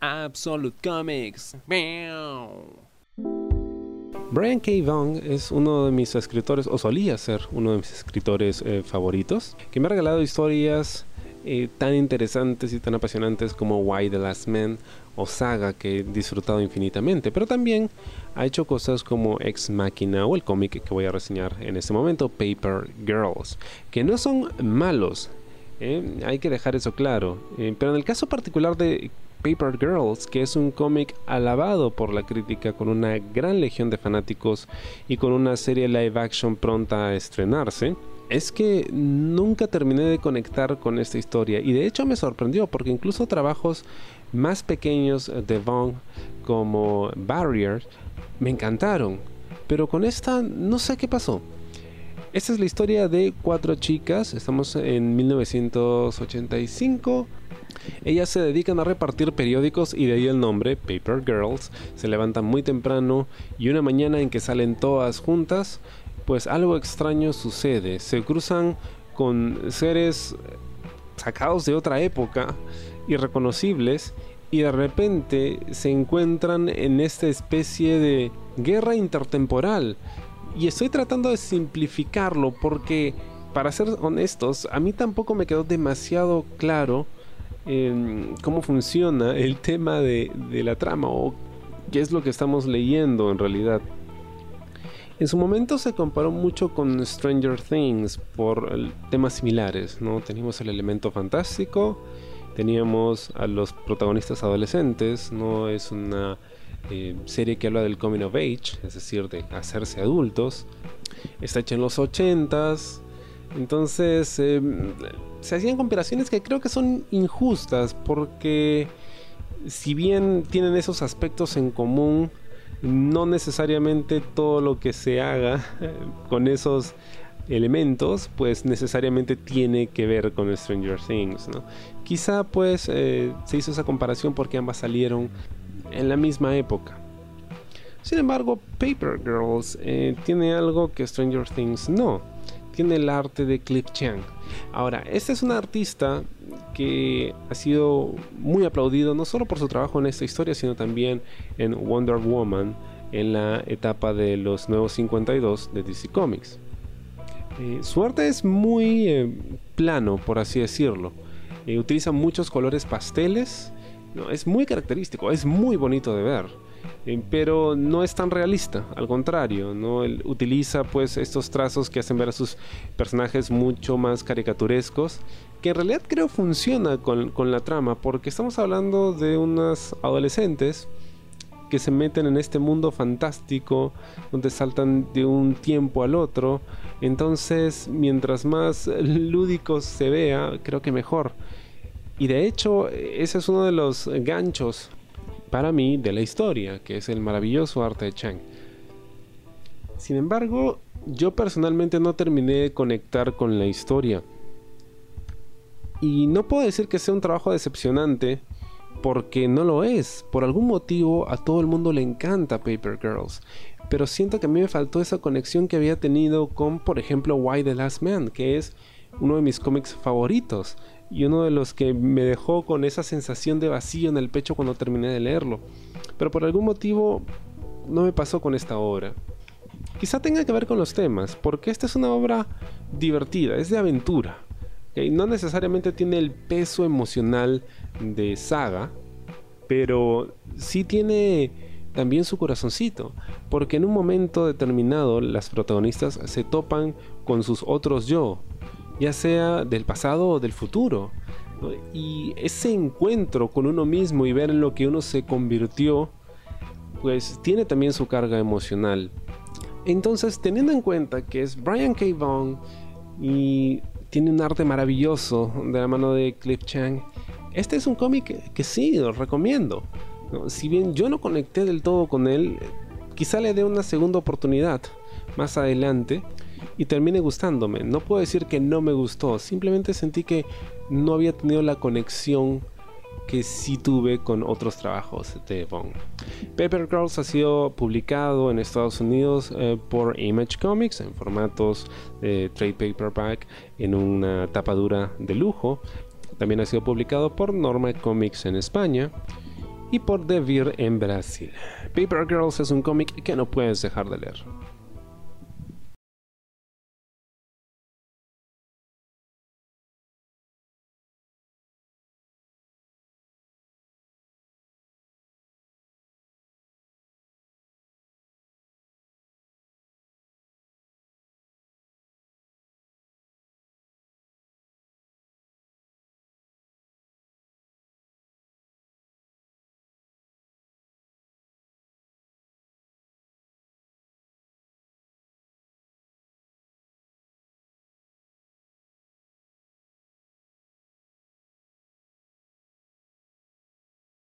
Absolute Comics. Brian K. Vaughan es uno de mis escritores, o solía ser uno de mis escritores eh, favoritos, que me ha regalado historias eh, tan interesantes y tan apasionantes como Why the Last Man o Saga que he disfrutado infinitamente, pero también ha hecho cosas como Ex Machina o el cómic que voy a reseñar en este momento, Paper Girls, que no son malos, eh, hay que dejar eso claro, pero en el caso particular de Paper Girls, que es un cómic alabado por la crítica con una gran legión de fanáticos y con una serie live action pronta a estrenarse, es que nunca terminé de conectar con esta historia y de hecho me sorprendió porque incluso trabajos más pequeños de Vaughn como Barriers me encantaron, pero con esta no sé qué pasó. Esta es la historia de cuatro chicas, estamos en 1985 ellas se dedican a repartir periódicos y de ahí el nombre, Paper Girls. Se levantan muy temprano y una mañana en que salen todas juntas, pues algo extraño sucede. Se cruzan con seres sacados de otra época, irreconocibles, y de repente se encuentran en esta especie de guerra intertemporal. Y estoy tratando de simplificarlo porque, para ser honestos, a mí tampoco me quedó demasiado claro cómo funciona el tema de, la trama o qué es lo que estamos leyendo en realidad. En su momento se comparó mucho con Stranger Things por temas similares, ¿no? Teníamos el elemento fantástico, teníamos a los protagonistas adolescentes, no es una eh, serie que habla del coming of age, es decir, de hacerse adultos. Está hecha en los 80s, entonces em, se hacían comparaciones que creo que son injustas porque si bien tienen esos aspectos en común, no necesariamente todo lo que se haga con esos elementos pues necesariamente tiene que ver con Stranger Things quizá pues eh, se hizo esa comparación porque ambas salieron en la misma época sin embargo Paper Girls eh, tiene algo que Stranger Things no tiene el arte de Cliff Chang. Ahora, este es un artista que ha sido muy aplaudido no solo por su trabajo en esta historia, sino también en Wonder Woman en la etapa de los nuevos 52 de DC Comics. Eh, su arte es muy eh, plano, por así decirlo. Utiliza muchos colores pasteles. Es muy característico, es muy bonito de ver. Eh, pero no es tan realista, al contrario, ¿no? Utiliza pues estos trazos que hacen ver a sus personajes mucho más caricaturescos, que en realidad creo funciona con, con la trama, porque estamos hablando de unas adolescentes que se meten en este mundo fantástico donde saltan de un tiempo al otro. Entonces, mientras más lúdicos se vea, creo que mejor. Y de hecho, ese es uno de los ganchos para mí de la historia, que es el maravilloso arte de Chang. Sin embargo, yo personalmente no terminé de conectar con la historia. Y no puedo decir que sea un trabajo decepcionante, porque no lo es. Por algún motivo a todo el mundo le encanta Paper Girls. Pero siento que a mí me faltó esa conexión que había tenido con, por ejemplo, Why the Last Man, que es uno de mis cómics favoritos y uno de los que me dejó con esa sensación de vacío en el pecho cuando terminé de leerlo. Pero por algún motivo no me pasó con esta obra. Quizá tenga que ver con los temas, porque esta es una obra divertida, es de aventura. No necesariamente tiene el peso emocional de saga, pero sí tiene también su corazoncito, porque en un momento determinado las protagonistas se topan con sus otros yo, ya sea del pasado o del futuro. Y ese encuentro con uno mismo y ver en lo que uno se convirtió, pues tiene también su carga emocional. Entonces, teniendo en cuenta que es Brian K. Vaughan y tiene un arte maravilloso de la mano de Cliff Chang, este es un cómic que, sí, lo recomiendo. Si bien yo no conecté del todo con él, quizá le dé una segunda oportunidad más adelante y termine gustándome. No puedo decir que no me gustó, simplemente sentí que no había tenido la conexión que sí tuve con otros trabajos de Bond. Paper Girls ha sido publicado en Estados Unidos eh, por Image Comics en formatos de trade paperback en una tapadura de lujo. También ha sido publicado por Norma Comics en España. y por Devir en Brasil. Paper Girls es un cómic que no puedes dejar de leer.